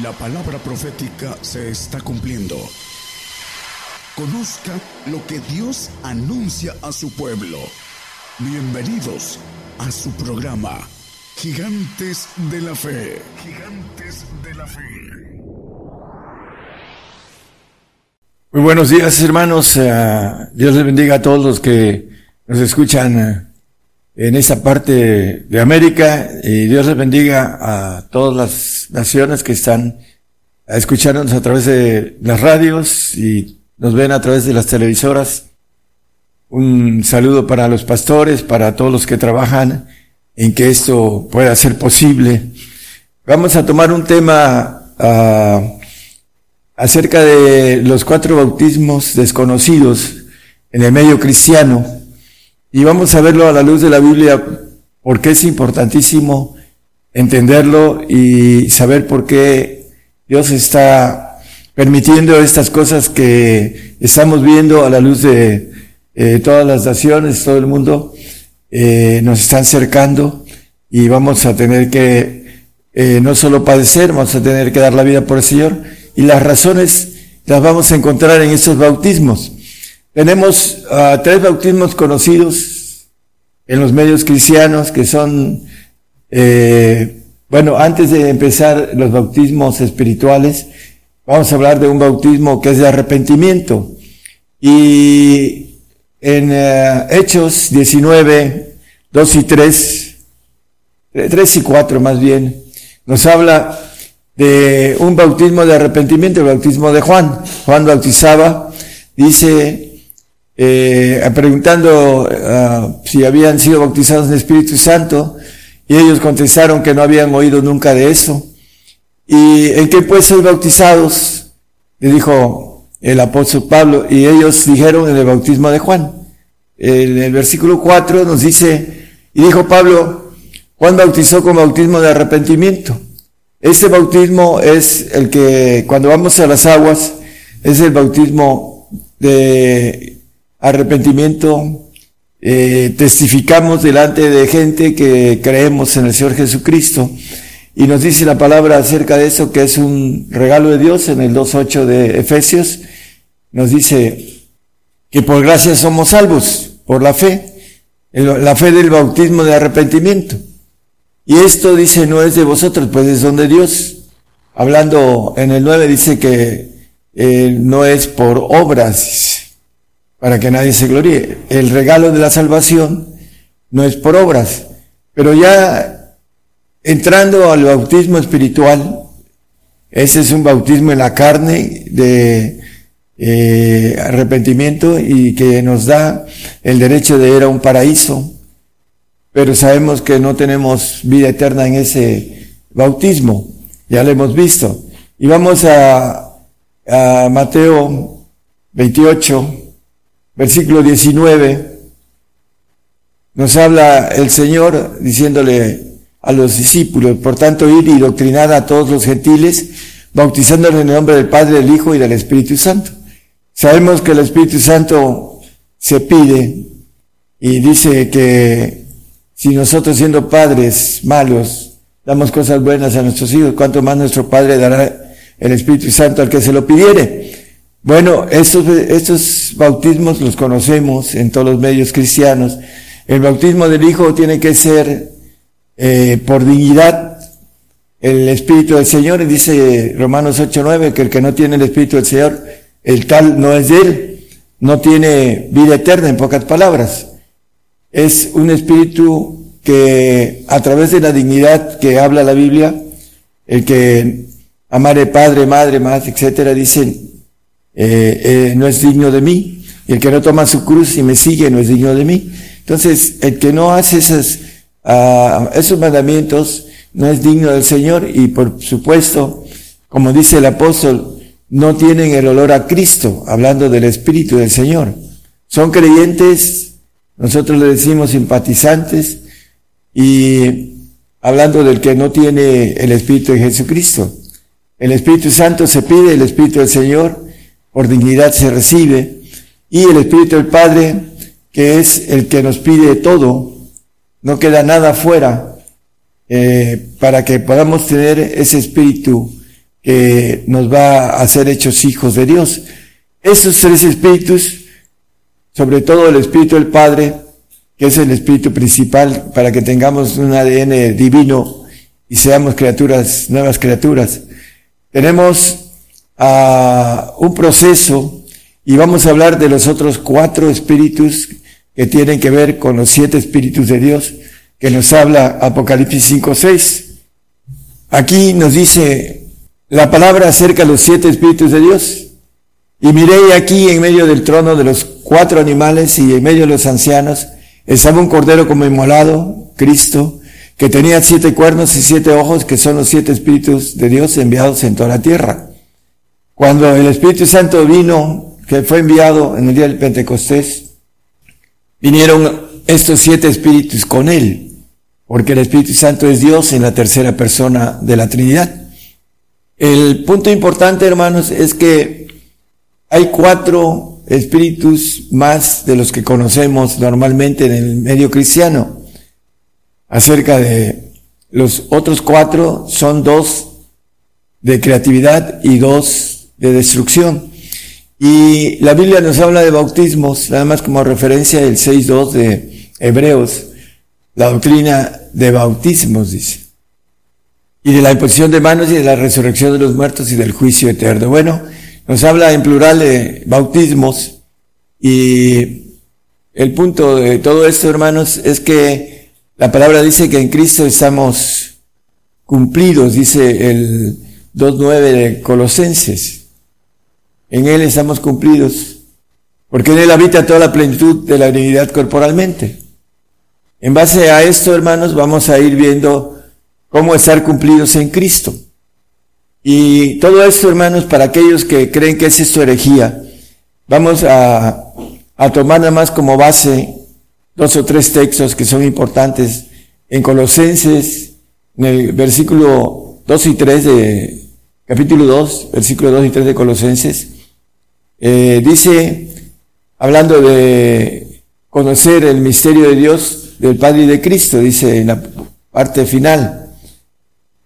La palabra profética se está cumpliendo. Conozca lo que Dios anuncia a su pueblo. Bienvenidos a su programa, Gigantes de la Fe. Gigantes de la Fe. Muy buenos días hermanos. Eh, Dios les bendiga a todos los que nos escuchan eh, en esa parte de América y Dios les bendiga a todas las naciones que están escuchándonos a través de las radios y nos ven a través de las televisoras. Un saludo para los pastores, para todos los que trabajan en que esto pueda ser posible. Vamos a tomar un tema uh, acerca de los cuatro bautismos desconocidos en el medio cristiano. Y vamos a verlo a la luz de la Biblia porque es importantísimo entenderlo y saber por qué Dios está permitiendo estas cosas que estamos viendo a la luz de eh, todas las naciones, todo el mundo, eh, nos están cercando y vamos a tener que eh, no solo padecer, vamos a tener que dar la vida por el Señor y las razones las vamos a encontrar en estos bautismos. Tenemos uh, tres bautismos conocidos en los medios cristianos que son, eh, bueno, antes de empezar los bautismos espirituales, vamos a hablar de un bautismo que es de arrepentimiento. Y en uh, Hechos 19, 2 y 3, 3 y 4 más bien, nos habla de un bautismo de arrepentimiento, el bautismo de Juan. Juan bautizaba, dice, eh, preguntando uh, si habían sido bautizados en Espíritu Santo, y ellos contestaron que no habían oído nunca de eso. ¿Y en qué pues ser bautizados? Le dijo el apóstol Pablo, y ellos dijeron en el bautismo de Juan. En el versículo 4 nos dice, y dijo Pablo, Juan bautizó con bautismo de arrepentimiento. Este bautismo es el que cuando vamos a las aguas, es el bautismo de arrepentimiento, eh, testificamos delante de gente que creemos en el Señor Jesucristo. Y nos dice la palabra acerca de eso, que es un regalo de Dios en el 2.8 de Efesios. Nos dice que por gracia somos salvos, por la fe, la fe del bautismo de arrepentimiento. Y esto dice no es de vosotros, pues es don de Dios. Hablando en el 9 dice que eh, no es por obras, para que nadie se gloríe. El regalo de la salvación no es por obras, pero ya entrando al bautismo espiritual, ese es un bautismo en la carne de eh, arrepentimiento y que nos da el derecho de ir a un paraíso, pero sabemos que no tenemos vida eterna en ese bautismo, ya lo hemos visto. Y vamos a, Mateo 28, versículo 19, nos habla el Señor diciéndole a los discípulos, por tanto, ir y doctrinar a todos los gentiles, bautizándolos en el nombre del Padre, del Hijo y del Espíritu Santo. Sabemos que el Espíritu Santo se pide y dice que si nosotros siendo padres malos damos cosas buenas a nuestros hijos, cuánto más nuestro Padre dará el Espíritu Santo al que se lo pidiere. Bueno, estos, estos bautismos los conocemos en todos los medios cristianos. El bautismo del Hijo tiene que ser eh, por dignidad el Espíritu del Señor. Dice Romanos 8:9 que el que no tiene el Espíritu del Señor, el tal no es de él, no tiene vida eterna, en pocas palabras. Es un espíritu que a través de la dignidad que habla la Biblia, el que amare padre, madre, más, etcétera, dice eh, eh, no es digno de mí. Y el que no toma su cruz y me sigue no es digno de mí. Entonces, el que no hace esos, uh, esos mandamientos no es digno del Señor y por supuesto, como dice el apóstol, no tienen el olor a Cristo, hablando del Espíritu del Señor. Son creyentes, nosotros le decimos simpatizantes, y hablando del que no tiene el Espíritu de Jesucristo. El Espíritu Santo se pide, el Espíritu del Señor, por dignidad se recibe, y el Espíritu del Padre, que es el que nos pide todo, no queda nada fuera, eh, para que podamos tener ese espíritu que nos va a hacer hechos hijos de Dios. Esos tres espíritus, sobre todo el espíritu del Padre, que es el espíritu principal para que tengamos un ADN divino y seamos criaturas, nuevas criaturas. Tenemos uh, un proceso y vamos a hablar de los otros cuatro espíritus que tienen que ver con los siete espíritus de Dios que nos habla Apocalipsis 5.6. Aquí nos dice la palabra acerca de los siete espíritus de Dios. Y miré aquí en medio del trono de los cuatro animales y en medio de los ancianos estaba un cordero como inmolado, Cristo, que tenía siete cuernos y siete ojos, que son los siete espíritus de Dios enviados en toda la tierra. Cuando el Espíritu Santo vino, que fue enviado en el día del Pentecostés, vinieron estos siete espíritus con él porque el Espíritu Santo es Dios en la tercera persona de la Trinidad. El punto importante, hermanos, es que hay cuatro espíritus más de los que conocemos normalmente en el medio cristiano. Acerca de los otros cuatro son dos de creatividad y dos de destrucción. Y la Biblia nos habla de bautismos, nada más como referencia del 6.2 de Hebreos. La doctrina de bautismos, dice. Y de la imposición de manos y de la resurrección de los muertos y del juicio eterno. Bueno, nos habla en plural de bautismos y el punto de todo esto, hermanos, es que la palabra dice que en Cristo estamos cumplidos, dice el 2.9 de Colosenses. En Él estamos cumplidos, porque en Él habita toda la plenitud de la divinidad corporalmente. En base a esto, hermanos, vamos a ir viendo cómo estar cumplidos en Cristo. Y todo esto, hermanos, para aquellos que creen que es esto herejía, vamos a, tomar nada más como base dos o tres textos que son importantes. En Colosenses, en el versículo 2 y 3 de capítulo 2, versículo 2 y 3 de Colosenses, eh, dice, hablando de conocer el misterio de Dios, del Padre y de Cristo, dice en la parte final.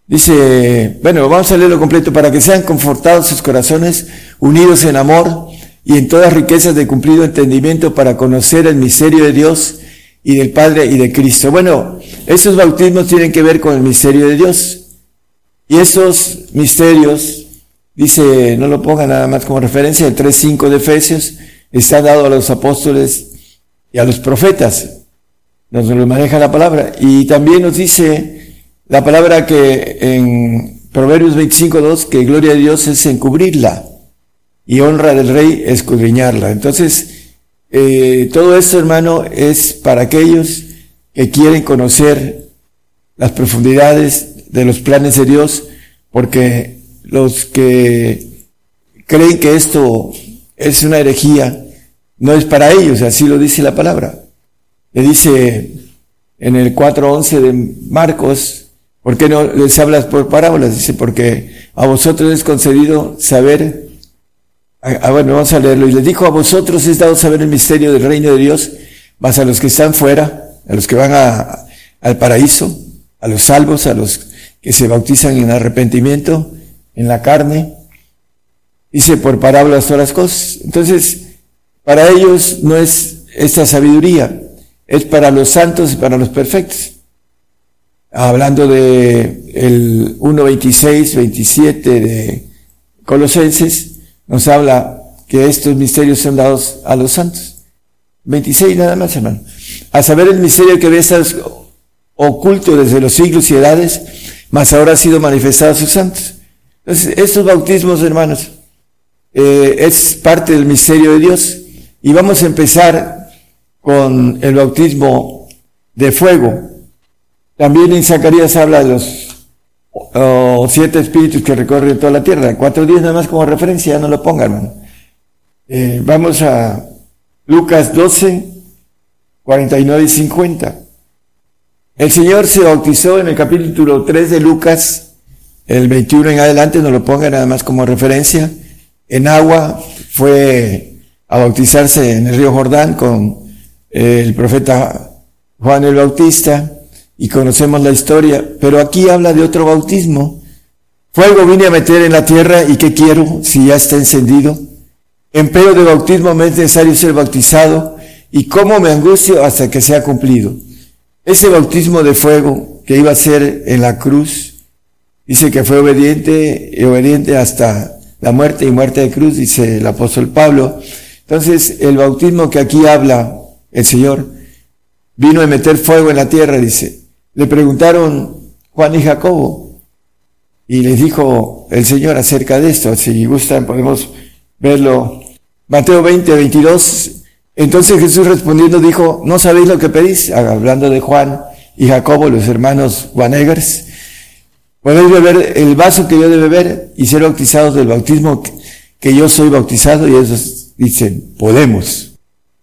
Dice, bueno, vamos a leerlo completo, para que sean confortados sus corazones, unidos en amor y en todas riquezas de cumplido entendimiento para conocer el misterio de Dios y del Padre y de Cristo. Bueno, esos bautismos tienen que ver con el misterio de Dios. Y esos misterios, dice, no lo pongan nada más como referencia, el 3.5 de Efesios, está dado a los apóstoles y a los profetas nos lo maneja la palabra. Y también nos dice la palabra que en Proverbios 25.2 que gloria de Dios es encubrirla y honra del rey escudriñarla. Entonces, eh, todo esto, hermano, es para aquellos que quieren conocer las profundidades de los planes de Dios, porque los que creen que esto es una herejía, no es para ellos, así lo dice la palabra. Le dice en el 4.11 de Marcos, ¿por qué no les hablas por parábolas? Dice, porque a vosotros es concedido saber, ah, bueno, vamos a leerlo, y les dijo, a vosotros es dado saber el misterio del reino de Dios, más a los que están fuera, a los que van al paraíso, a los salvos, a los que se bautizan en arrepentimiento, en la carne, dice por parábolas todas las cosas. Entonces, para ellos no es esta sabiduría, es para los santos y para los perfectos. Hablando de el 1.26, 27 de Colosenses, nos habla que estos misterios son dados a los santos. 26 nada más, hermano. A saber el misterio que ves oculto desde los siglos y edades, mas ahora ha sido manifestado a sus santos. Entonces, estos bautismos, hermanos, eh, es parte del misterio de Dios. Y vamos a empezar con el bautismo de fuego. También en Zacarías habla de los siete espíritus que recorren toda la tierra. Cuatro días nada más como referencia, no lo pongan. Eh, vamos a Lucas 12, 49 y 50. El Señor se bautizó en el capítulo 3 de Lucas, el 21 en adelante, no lo pongan nada más como referencia. En agua fue a bautizarse en el río Jordán con el profeta Juan el Bautista y conocemos la historia, pero aquí habla de otro bautismo. Fuego vine a meter en la tierra y ¿qué quiero si ya está encendido? Empero de bautismo me es necesario ser bautizado y cómo me angustio hasta que sea cumplido. Ese bautismo de fuego que iba a ser en la cruz, dice que fue obediente y obediente hasta la muerte y muerte de cruz, dice el apóstol Pablo. Entonces, el bautismo que aquí habla el Señor vino a meter fuego en la tierra, dice. Le preguntaron Juan y Jacobo, y les dijo el Señor acerca de esto. Si gustan, podemos verlo. Mateo 20, 22. Entonces Jesús respondiendo dijo, ¿no sabéis lo que pedís? Hablando de Juan y Jacobo, los hermanos Juanegers. Podéis beber el vaso que yo de beber y ser bautizados del bautismo que yo soy bautizado. Y ellos dicen, podemos.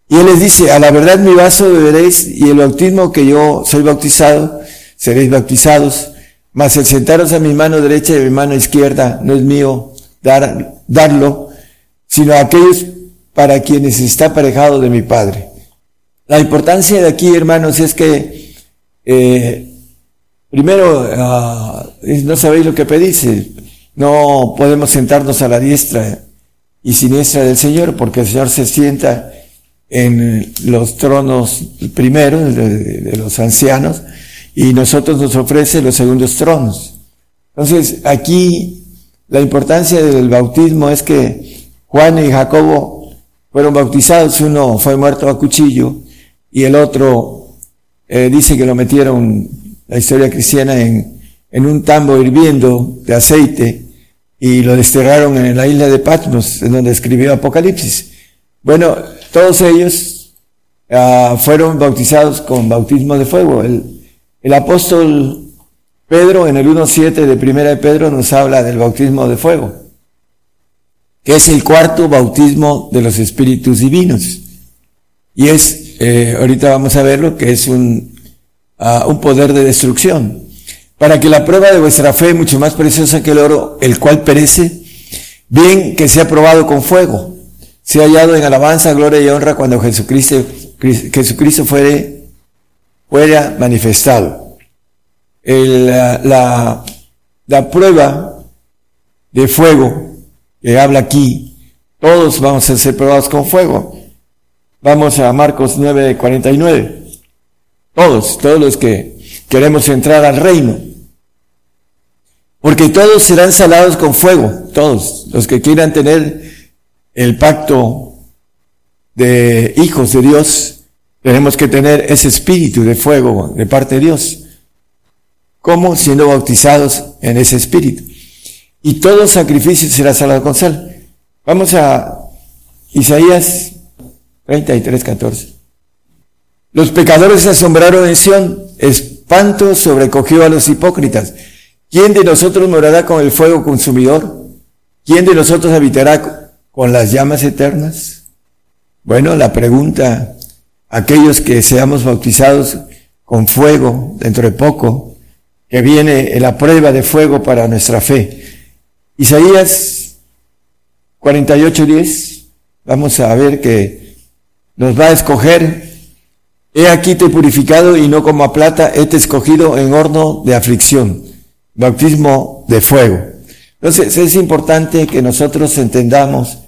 Y él les dice, a la verdad mi vaso beberéis y el bautismo que yo soy bautizado, seréis bautizados mas el sentaros a mi mano derecha y a mi mano izquierda no es mío dar, darlo, sino a aquellos para quienes está aparejado de mi Padre. La importancia de aquí, hermanos, es que eh, primero uh, no sabéis lo que pedís. No podemos sentarnos a la diestra y siniestra del Señor, porque el Señor se sienta en los tronos primeros de los ancianos y nosotros nos ofrece los segundos tronos. Entonces, aquí la importancia del bautismo es que Juan y Jacobo fueron bautizados, uno fue muerto a cuchillo y el otro eh, dice que lo metieron, la historia cristiana, en, en un tambo hirviendo de aceite y lo desterraron en la isla de Patmos, en donde escribió Apocalipsis. Bueno, todos ellos uh, fueron bautizados con bautismo de fuego. El, el apóstol Pedro en el 1.7 de Primera de Pedro nos habla del bautismo de fuego, que es el cuarto bautismo de los espíritus divinos. Y es, eh, ahorita vamos a verlo, que es un, uh, un poder de destrucción. Para que la prueba de vuestra fe, mucho más preciosa que el oro, el cual perece, bien que sea probado con fuego, sea hallado en alabanza, gloria y honra cuando Jesucristo, Jesucristo fuere fuera manifestado. El, la, la, prueba de fuego que habla aquí, todos vamos a ser probados con fuego. Vamos a Marcos 9, 49. Todos, todos los que queremos entrar al reino. Porque todos serán salados con fuego, todos, los que quieran tener el pacto de hijos de Dios, tenemos que tener ese espíritu de fuego de parte de Dios. ¿Cómo? Siendo bautizados en ese espíritu. Y todo sacrificio será salado con sal. Vamos a Isaías 33, 14. Los pecadores se asombraron en Sión, espanto sobrecogió a los hipócritas. ¿Quién de nosotros morará con el fuego consumidor? ¿Quién de nosotros habitará con las llamas eternas? Bueno, la pregunta aquellos que seamos bautizados con fuego dentro de poco, que viene la prueba de fuego para nuestra fe. Isaías 48:10, vamos a ver que nos va a escoger, he aquí te purificado y no como a plata, he te escogido en horno de aflicción, bautismo de fuego. Entonces es importante que nosotros entendamos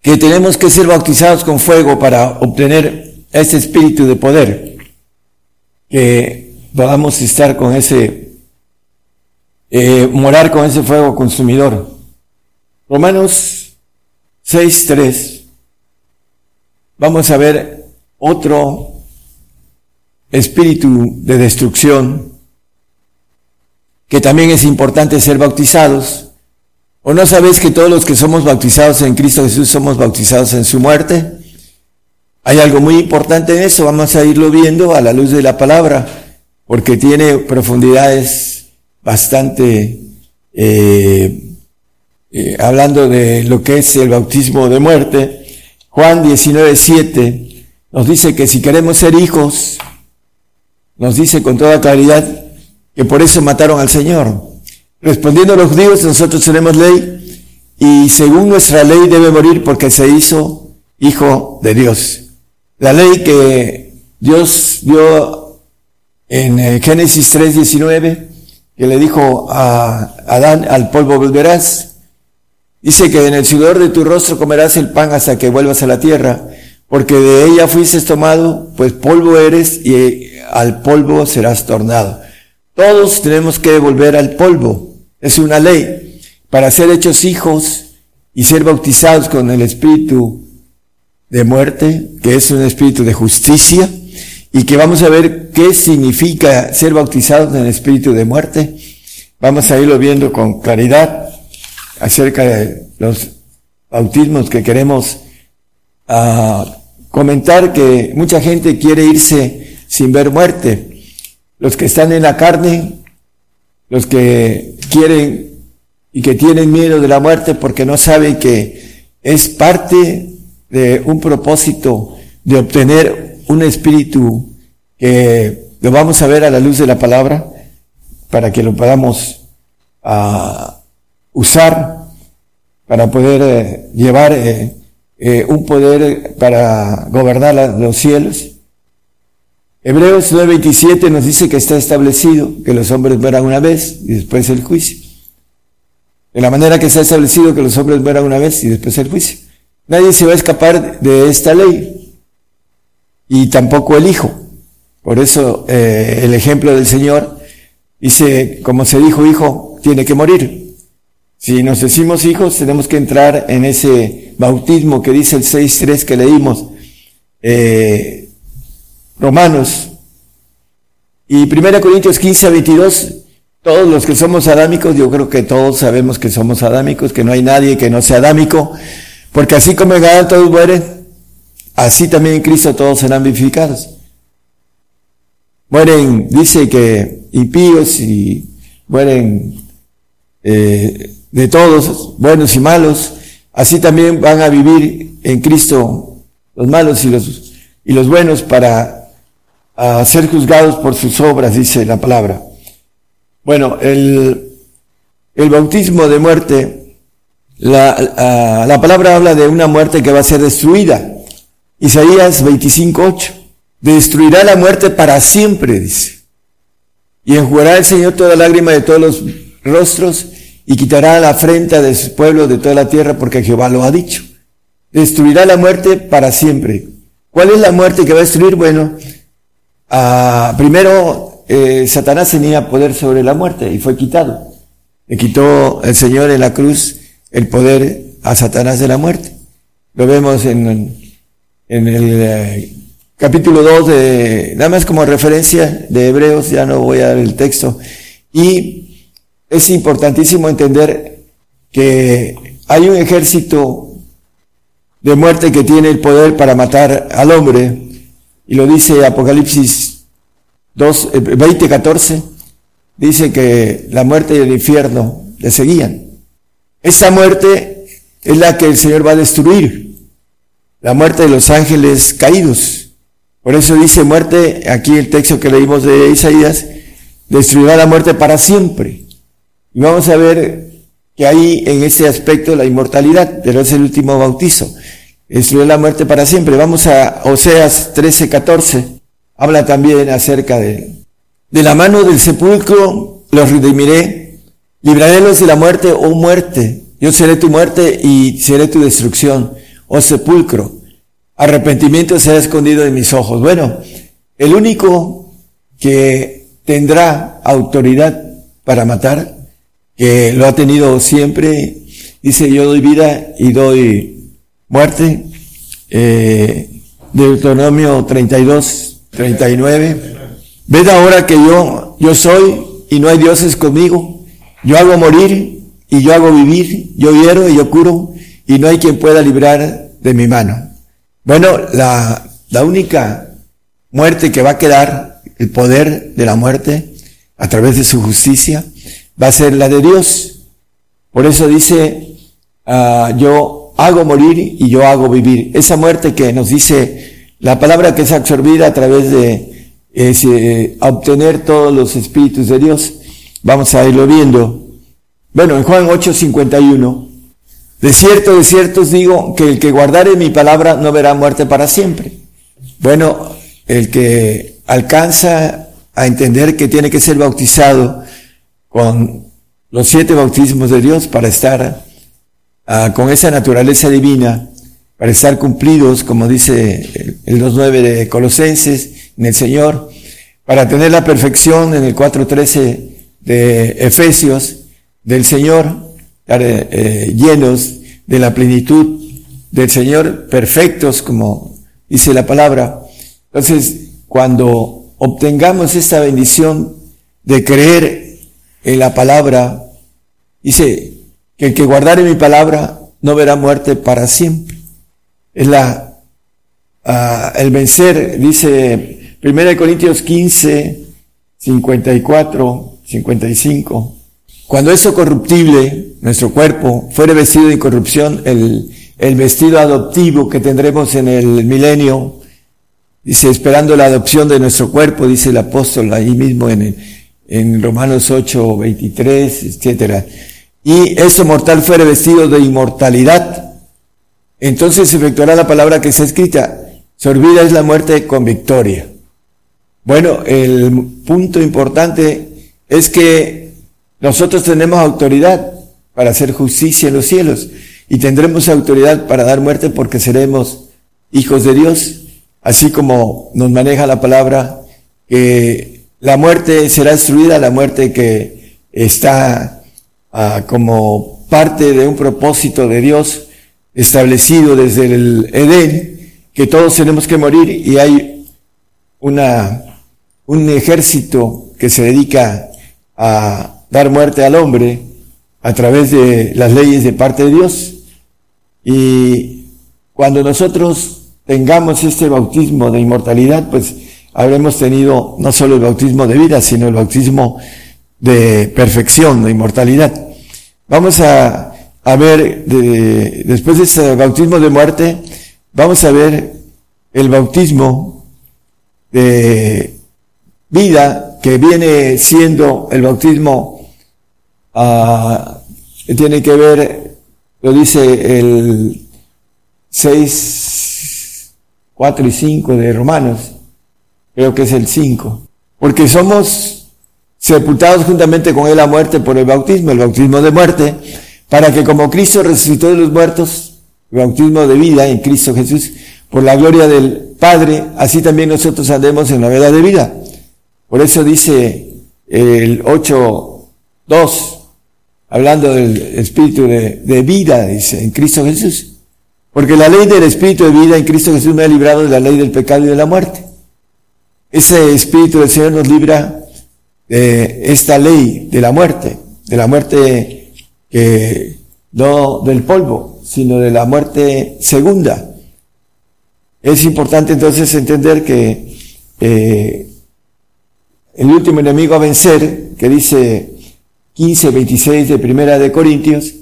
que tenemos que ser bautizados con fuego para obtener ese espíritu de poder, que podamos estar con ese, eh, morar con ese fuego consumidor. Romanos 6.3, vamos a ver otro espíritu de destrucción, que también es importante ser bautizados. ¿O no sabéis que todos los que somos bautizados en Cristo Jesús somos bautizados en su muerte? Hay algo muy importante en eso, vamos a irlo viendo a la luz de la palabra, porque tiene profundidades bastante, eh, eh, hablando de lo que es el bautismo de muerte. Juan 19, 7 nos dice que si queremos ser hijos, nos dice con toda claridad que por eso mataron al Señor. Respondiendo a los judíos, nosotros tenemos ley y según nuestra ley debe morir porque se hizo hijo de Dios. La ley que Dios dio en eh, Génesis 3.19 que le dijo a Adán, al polvo volverás. Dice que en el sudor de tu rostro comerás el pan hasta que vuelvas a la tierra, porque de ella fuiste tomado, pues polvo eres y al polvo serás tornado. Todos tenemos que volver al polvo. Es una ley. Para ser hechos hijos y ser bautizados con el espíritu de muerte, que es un espíritu de justicia, y que vamos a ver qué significa ser bautizados en el espíritu de muerte. Vamos a irlo viendo con claridad acerca de los bautismos que queremos ah, comentar que mucha gente quiere irse sin ver muerte. Los que están en la carne, los que quieren y que tienen miedo de la muerte porque no saben que es parte de un propósito de obtener un espíritu que lo vamos a ver a la luz de la palabra para que lo podamos uh, usar para poder eh, llevar eh, eh, un poder para gobernar los cielos. Hebreos 9:27 nos dice que está establecido que los hombres mueran una vez y después el juicio. De la manera que se ha establecido que los hombres mueran una vez y después el juicio. Nadie se va a escapar de esta ley. Y tampoco el Hijo. Por eso eh, el ejemplo del Señor dice, como se dijo hijo, tiene que morir. Si nos decimos hijos, tenemos que entrar en ese bautismo que dice el 6.3 que leímos. Eh, Romanos. Y 1 Corintios 15 a 22, todos los que somos adámicos, yo creo que todos sabemos que somos adámicos, que no hay nadie que no sea adámico, porque así como en Adán todos mueren, así también en Cristo todos serán vivificados. Mueren, dice que impíos y mueren eh, de todos, buenos y malos, así también van a vivir en Cristo los malos y los, y los buenos para ser juzgados por sus obras, dice la palabra. Bueno, el, el bautismo de muerte, la, la palabra habla de una muerte que va a ser destruida. Isaías 25.8. Destruirá la muerte para siempre, dice. Y enjugará el Señor toda lágrima de todos los rostros y quitará la afrenta de su pueblo de toda la tierra porque Jehová lo ha dicho. Destruirá la muerte para siempre. ¿Cuál es la muerte que va a destruir? Bueno, ah, primero eh, Satanás tenía poder sobre la muerte y fue quitado. Le quitó el Señor en la cruz el poder a Satanás de la muerte. Lo vemos en, en el eh, capítulo 2 de, nada más como referencia de Hebreos, ya no voy a dar el texto. Y es importantísimo entender que hay un ejército de muerte que tiene el poder para matar al hombre. Y lo dice Apocalipsis 2, 20, 14, dice que la muerte y el infierno le seguían. Esa muerte es la que el Señor va a destruir. La muerte de los ángeles caídos. Por eso dice muerte, aquí el texto que leímos de Isaías, destruirá la muerte para siempre. Y vamos a ver que hay en ese aspecto la inmortalidad, pero es el último bautizo. Destruirá la muerte para siempre. Vamos a Oseas 13, 14 habla también acerca de, de la mano del sepulcro los redimiré, librarélos de la muerte, oh muerte, yo seré tu muerte y seré tu destrucción, oh sepulcro, arrepentimiento será escondido de mis ojos. Bueno, el único que tendrá autoridad para matar, que lo ha tenido siempre, dice yo doy vida y doy muerte, eh, Deuteronomio 32, 39. Ved ahora que yo, yo soy y no hay dioses conmigo. Yo hago morir y yo hago vivir. Yo hiero y yo curo y no hay quien pueda librar de mi mano. Bueno, la, la única muerte que va a quedar, el poder de la muerte, a través de su justicia, va a ser la de Dios. Por eso dice, ah, yo hago morir y yo hago vivir. Esa muerte que nos dice la palabra que es absorbida a través de eh, obtener todos los espíritus de Dios. Vamos a irlo viendo. Bueno, en Juan 8:51, de cierto, de cierto os digo que el que guardare mi palabra no verá muerte para siempre. Bueno, el que alcanza a entender que tiene que ser bautizado con los siete bautismos de Dios para estar ah, con esa naturaleza divina, para estar cumplidos, como dice el 2.9 de Colosenses, en el Señor, para tener la perfección en el 4.13 de Efesios del Señor, eh, eh, llenos de la plenitud del Señor, perfectos, como dice la palabra. Entonces, cuando obtengamos esta bendición de creer en la palabra, dice que el que guardare mi palabra no verá muerte para siempre. Es la, ah, el vencer, dice 1 Corintios 15, 54, 55. Cuando eso corruptible, nuestro cuerpo, fuere vestido de incorrupción, el, el vestido adoptivo que tendremos en el milenio, dice, esperando la adopción de nuestro cuerpo, dice el apóstol ahí mismo en, en Romanos 8, 23, etcétera. Y eso mortal fuere vestido de inmortalidad. Entonces se efectuará la palabra que está escrita, sorbida es la muerte con victoria. Bueno, el punto importante es que nosotros tenemos autoridad para hacer justicia en los cielos y tendremos autoridad para dar muerte porque seremos hijos de Dios, así como nos maneja la palabra que la muerte será destruida, la muerte que está ah, como parte de un propósito de Dios establecido desde el Edén, que todos tenemos que morir y hay una, un ejército que se dedica a dar muerte al hombre a través de las leyes de parte de Dios. Y cuando nosotros tengamos este bautismo de inmortalidad, pues habremos tenido no solo el bautismo de vida, sino el bautismo de perfección, de inmortalidad. Vamos a, ver, después de este bautismo de muerte, vamos a ver el bautismo de vida que viene siendo el bautismo uh, que tiene que ver lo dice el 6, 4 y 5 de Romanos. Creo que es el 5. Porque somos sepultados juntamente con él a muerte por el bautismo, el bautismo de muerte, para que como Cristo resucitó de los muertos, el bautismo de vida en Cristo Jesús, por la gloria del Padre, así también nosotros andemos en la vida de vida. Por eso dice el 8, 2, hablando del espíritu de, vida, dice, en Cristo Jesús. Porque la ley del espíritu de vida en Cristo Jesús me ha librado de la ley del pecado y de la muerte. Ese espíritu del Señor nos libra de esta ley de la muerte, de la muerte que no del polvo, sino de la muerte segunda. Es importante entonces entender que eh, el último enemigo a vencer, que dice 15, 26 de Primera de Corintios,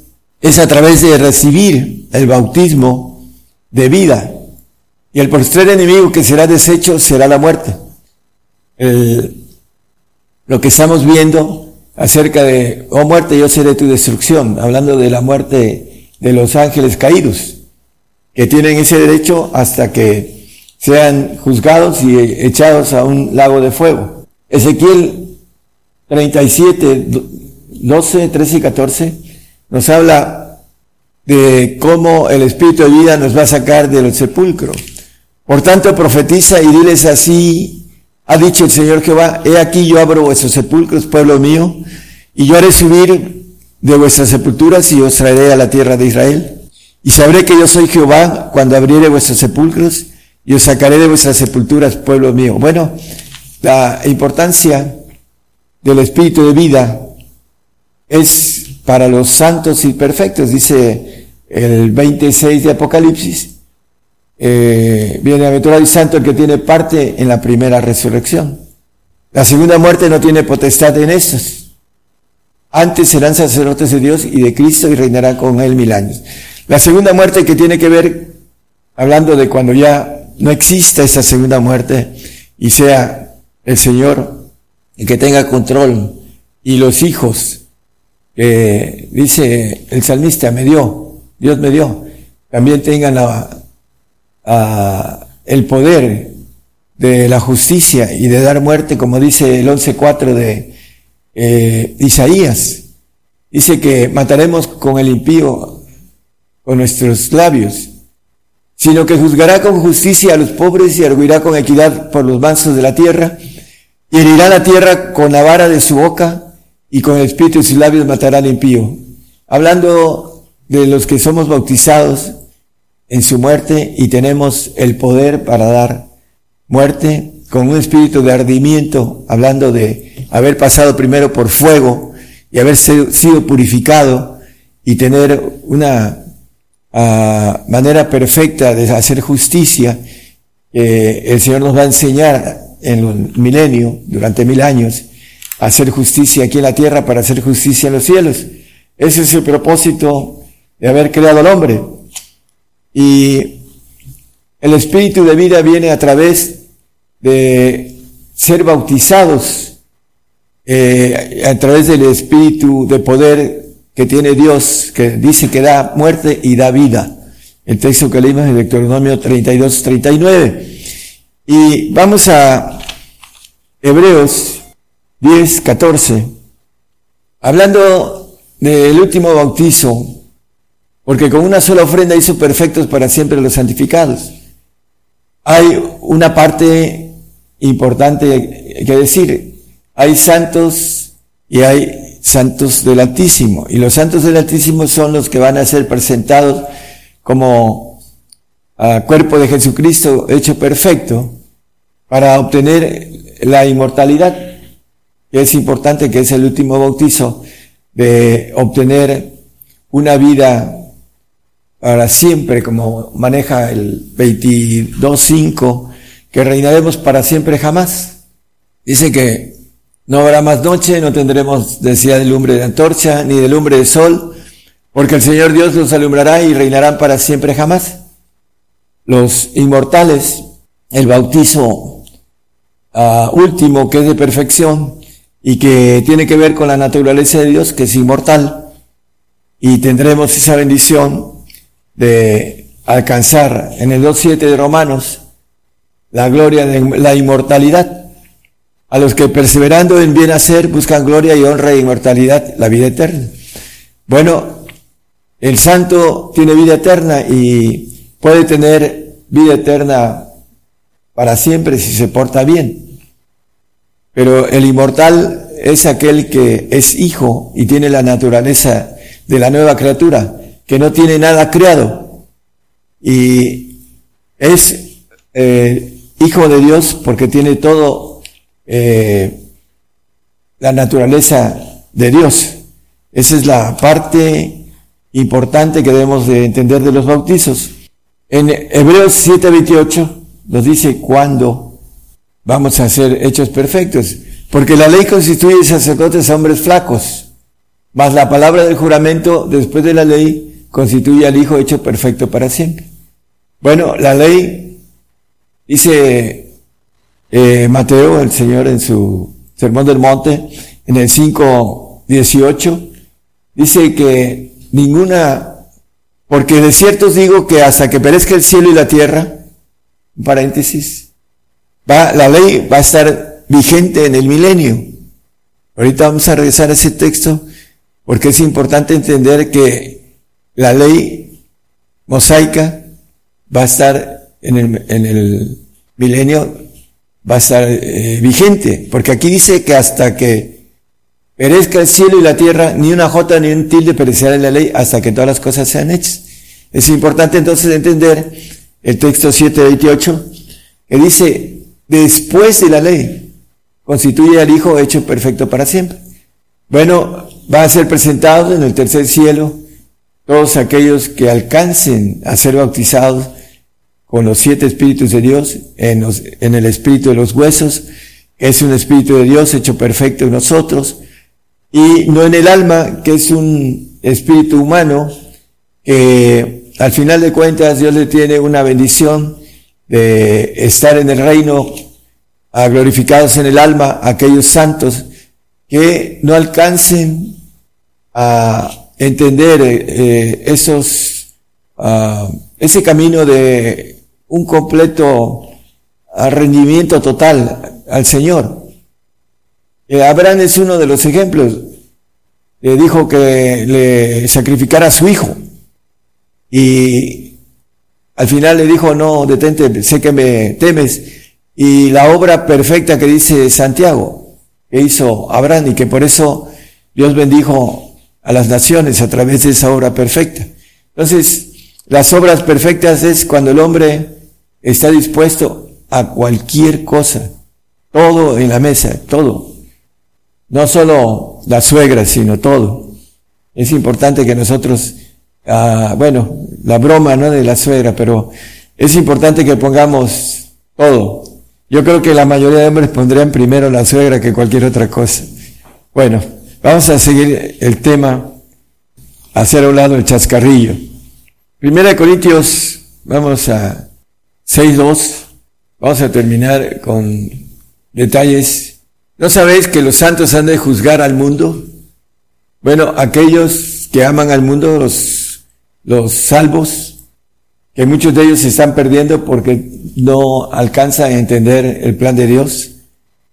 es a través de recibir el bautismo de vida. Y el postrer enemigo que será deshecho será la muerte. Lo que estamos viendo acerca de, oh muerte, yo seré tu destrucción, hablando de la muerte de los ángeles caídos, que tienen ese derecho hasta que sean juzgados y echados a un lago de fuego. Ezequiel 37, 12, 13 y 14 nos habla de cómo el Espíritu de vida nos va a sacar del sepulcro. Por tanto, profetiza y diles así, ha dicho el Señor Jehová, he aquí yo abro vuestros sepulcros, pueblo mío, y yo haré subir de vuestras sepulturas y os traeré a la tierra de Israel. Y sabré que yo soy Jehová cuando abriere vuestros sepulcros y os sacaré de vuestras sepulturas, pueblo mío. Bueno, la importancia del Espíritu de vida es para los santos y perfectos, dice el 26 de Apocalipsis. Eh, bienaventurado y santo el que tiene parte en la primera resurrección. La segunda muerte no tiene potestad en estos. Antes serán sacerdotes de Dios y de Cristo y reinarán con él mil años. La segunda muerte que tiene que ver, hablando de cuando ya no exista esa segunda muerte y sea el Señor el que tenga control y los hijos que dice el salmista, me dio, Dios me dio, también tengan el poder de la justicia y de dar muerte, como dice el 11.4 de, eh, Isaías. Dice que mataremos con el impío, con nuestros labios, sino que juzgará con justicia a los pobres y arguirá con equidad por los mansos de la tierra, y herirá la tierra con la vara de su boca, y con el espíritu de sus labios matará al impío. Hablando de los que somos bautizados en su muerte y tenemos el poder para dar muerte con un espíritu de ardimiento, hablando de haber pasado primero por fuego y haber sido purificado y tener una ah, manera perfecta de hacer justicia, el Señor nos va a enseñar en un milenio, durante mil años, a hacer justicia aquí en la tierra para hacer justicia en los cielos. Ese es el propósito de haber creado al hombre. Y el espíritu de vida viene a través de ser bautizados eh, a través del espíritu de poder que tiene Dios, que dice que da muerte y da vida. El texto que leímos en Deuteronomio 32, 39. Y vamos a Hebreos 10, 14. Hablando del último bautizo, porque con una sola ofrenda hizo perfectos para siempre los santificados. Hay una parte importante que decir. Hay santos y hay santos del Altísimo. Y los santos del Altísimo son los que van a ser presentados como ah, cuerpo de Jesucristo hecho perfecto para obtener la inmortalidad. Es importante que es el último bautizo de obtener una vida para siempre, como maneja el 22.5 que reinaremos para siempre jamás. Dice que no habrá más noche, no tendremos necesidad de lumbre de antorcha, ni de lumbre de sol, porque el Señor Dios los alumbrará y reinarán para siempre jamás. Los inmortales, el bautizo ah, último que es de perfección y que tiene que ver con la naturaleza de Dios, que es inmortal, y tendremos esa bendición de alcanzar en el 2.7 de Romanos la gloria de la inmortalidad. A los que perseverando en bien hacer buscan gloria y honra e inmortalidad, la vida eterna. Bueno, el santo tiene vida eterna y puede tener vida eterna para siempre si se porta bien. Pero el inmortal es aquel que es hijo y tiene la naturaleza de la nueva criatura, que no tiene nada creado. Y es eh, hijo de Dios porque tiene todo eh, la naturaleza de Dios. Esa es la parte importante que debemos de entender de los bautizos. En Hebreos 7:28 nos dice cuándo vamos a ser hechos perfectos. Porque la ley constituye sacerdotes a hombres flacos, mas la palabra del juramento después de la ley constituye al Hijo hecho perfecto para siempre. Bueno, la ley Dice eh, Mateo, el Señor, en su Sermón del Monte, en el 5.18, dice que ninguna, porque de cierto os digo que hasta que perezca el cielo y la tierra, paréntesis, va, la ley va a estar vigente en el milenio. Ahorita vamos a regresar a ese texto porque es importante entender que la ley mosaica va a estar en el, en el milenio va a estar eh, vigente, porque aquí dice que hasta que perezca el cielo y la tierra, ni una jota ni un tilde perecerá en la ley hasta que todas las cosas sean hechas. Es importante entonces entender el texto 728, que dice, después de la ley, constituye al Hijo hecho perfecto para siempre. Bueno, va a ser presentado en el tercer cielo todos aquellos que alcancen a ser bautizados con los siete espíritus de Dios en, el espíritu de los huesos, es un espíritu de Dios hecho perfecto en nosotros, y no en el alma, que es un espíritu humano, que al final de cuentas Dios le tiene una bendición de estar en el reino, a glorificados en el alma, aquellos santos que no alcancen a entender eh, esos, ah, ese camino de un completo rendimiento total al Señor. Eh, Abraham es uno de los ejemplos. Le dijo que le sacrificara a su hijo. Y al final le dijo, no, detente, sé que me temes. Y la obra perfecta que dice Santiago, que hizo Abraham y que por eso Dios bendijo a las naciones a través de esa obra perfecta. Entonces, las obras perfectas es cuando el hombre está dispuesto a cualquier cosa, todo en la mesa, todo. No solo la suegra, sino todo. Es importante que nosotros, ah, bueno, la broma, ¿no? De la suegra, pero es importante que pongamos todo. Yo creo que la mayoría de hombres pondrían primero la suegra que cualquier otra cosa. Bueno, vamos a seguir el tema, hacer a un lado el chascarrillo. Primera de Corintios, vamos a 6.2, vamos a terminar con detalles. ¿No sabéis que los santos han de juzgar al mundo? Bueno, aquellos que aman al mundo, los, los salvos, que muchos de ellos se están perdiendo porque no alcanzan a entender el plan de Dios.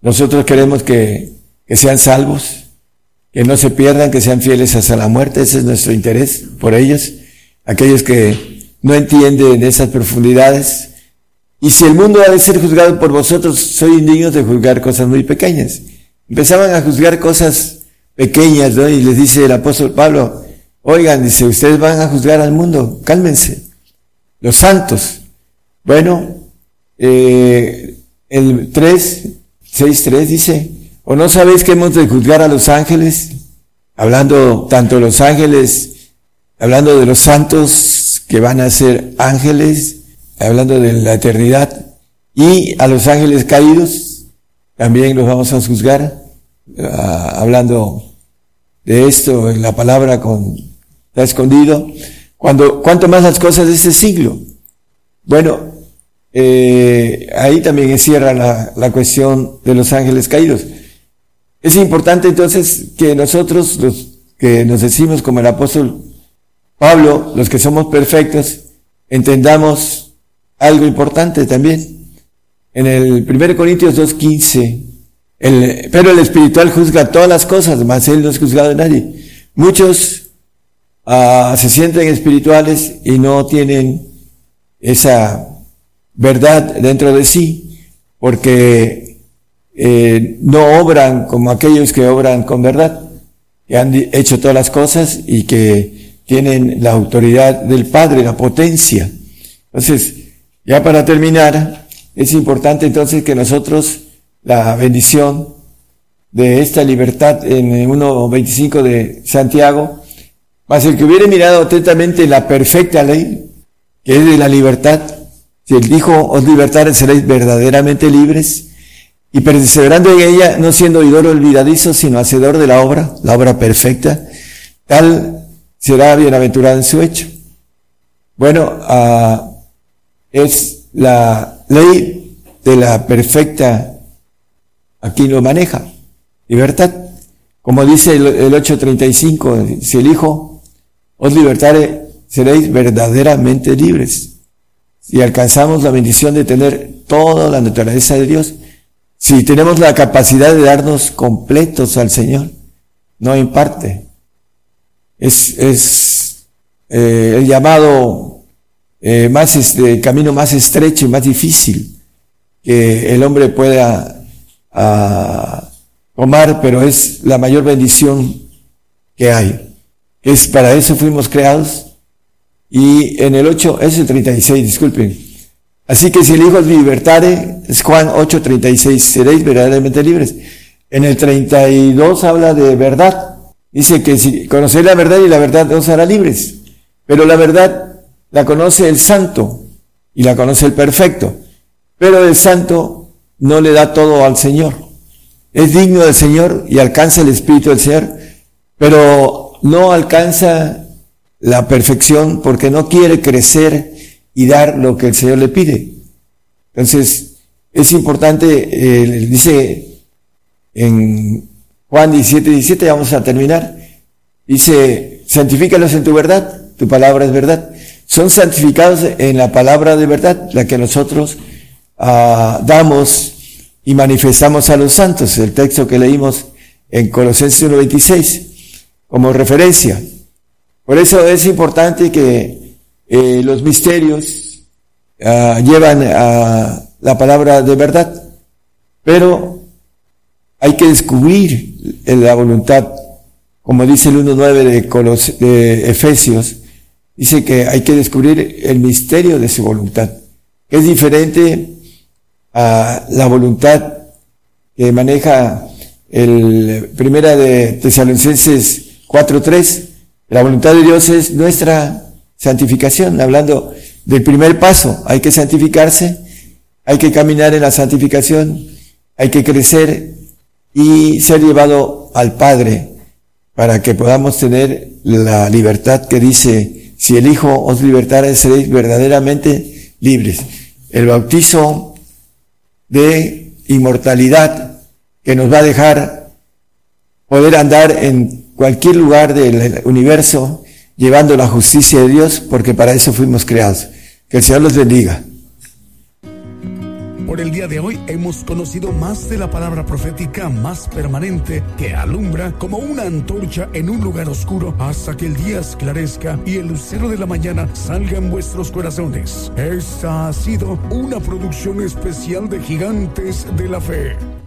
Nosotros queremos que, que sean salvos, que no se pierdan, que sean fieles hasta la muerte. Ese es nuestro interés por ellos aquellos que no entienden esas profundidades. Y si el mundo ha de ser juzgado por vosotros, soy indigno de juzgar cosas muy pequeñas. Empezaban a juzgar cosas pequeñas, ¿no? Y les dice el apóstol Pablo, oigan, dice, ustedes van a juzgar al mundo, cálmense. Los santos. Bueno, eh, el 3, 6, 3 dice, ¿o no sabéis que hemos de juzgar a los ángeles? Hablando tanto los ángeles hablando de los santos que van a ser ángeles, hablando de la eternidad, y a los ángeles caídos, también los vamos a juzgar, ah, hablando de esto en la palabra con, está escondido, cuando, cuanto más las cosas de ese siglo. Bueno, eh, ahí también cierra la, la cuestión de los ángeles caídos. Es importante entonces que nosotros, los que nos decimos como el apóstol Pablo, los que somos perfectos, entendamos algo importante también. En el 1 Corintios 2.15, el, pero el espiritual juzga todas las cosas, mas él no es juzgado de nadie. Muchos uh, se sienten espirituales y no tienen esa verdad dentro de sí, porque eh, no obran como aquellos que obran con verdad, que han hecho todas las cosas y que tienen la autoridad del Padre, la potencia. Entonces, ya para terminar, es importante entonces que nosotros la bendición de esta libertad en 1.25 de Santiago, más el que hubiere mirado atentamente la perfecta ley, que es de la libertad, si él dijo, os libertares seréis verdaderamente libres, y perseverando en ella, no siendo oidor olvidadizo, sino hacedor de la obra, la obra perfecta, tal será bienaventurado en su hecho. Bueno, ah, es la ley de la perfecta, aquí lo maneja, libertad. Como dice el, 835, si el Hijo os libertare, seréis verdaderamente libres. Si alcanzamos la bendición de tener toda la naturaleza de Dios, si tenemos la capacidad de darnos completos al Señor, no en parte, es, es eh, el llamado eh, más, este, camino más estrecho y más difícil que el hombre pueda ah, tomar, pero es la mayor bendición que hay. Es para eso fuimos creados. Y en el 8, es el 36, disculpen. Así que si el Hijo os libertare, es Juan 8, 36, seréis verdaderamente libres. En el 32 habla de verdad. Dice que si conocer la verdad y la verdad os hará libres. Pero la verdad la conoce el santo y la conoce el perfecto. Pero el santo no le da todo al Señor. Es digno del Señor y alcanza el Espíritu del Señor, pero no alcanza la perfección porque no quiere crecer y dar lo que el Señor le pide. Entonces, es importante, eh, dice en Juan 17, 17, vamos a terminar. Dice, santifícalos en tu verdad, tu palabra es verdad. Son santificados en la palabra de verdad, la que nosotros ah, damos y manifestamos a los santos. El texto que leímos en Colosenses 1.26 como referencia. Por eso es importante que eh, los misterios ah, llevan a la palabra de verdad, pero hay que descubrir la voluntad, como dice el 1.9 de, de Efesios, dice que hay que descubrir el misterio de su voluntad, que es diferente a la voluntad que maneja el primera de Tesalonicenses 4.3, la voluntad de Dios es nuestra santificación, hablando del primer paso, hay que santificarse, hay que caminar en la santificación, hay que crecer y ser llevado al Padre para que podamos tener la libertad que dice, si el Hijo os libertare, seréis verdaderamente libres. El bautizo de inmortalidad que nos va a dejar poder andar en cualquier lugar del universo llevando la justicia de Dios, porque para eso fuimos creados. Que el Señor los bendiga. Por el día de hoy hemos conocido más de la palabra profética más permanente que alumbra como una antorcha en un lugar oscuro hasta que el día esclarezca y el lucero de la mañana salga en vuestros corazones. Esta ha sido una producción especial de Gigantes de la Fe.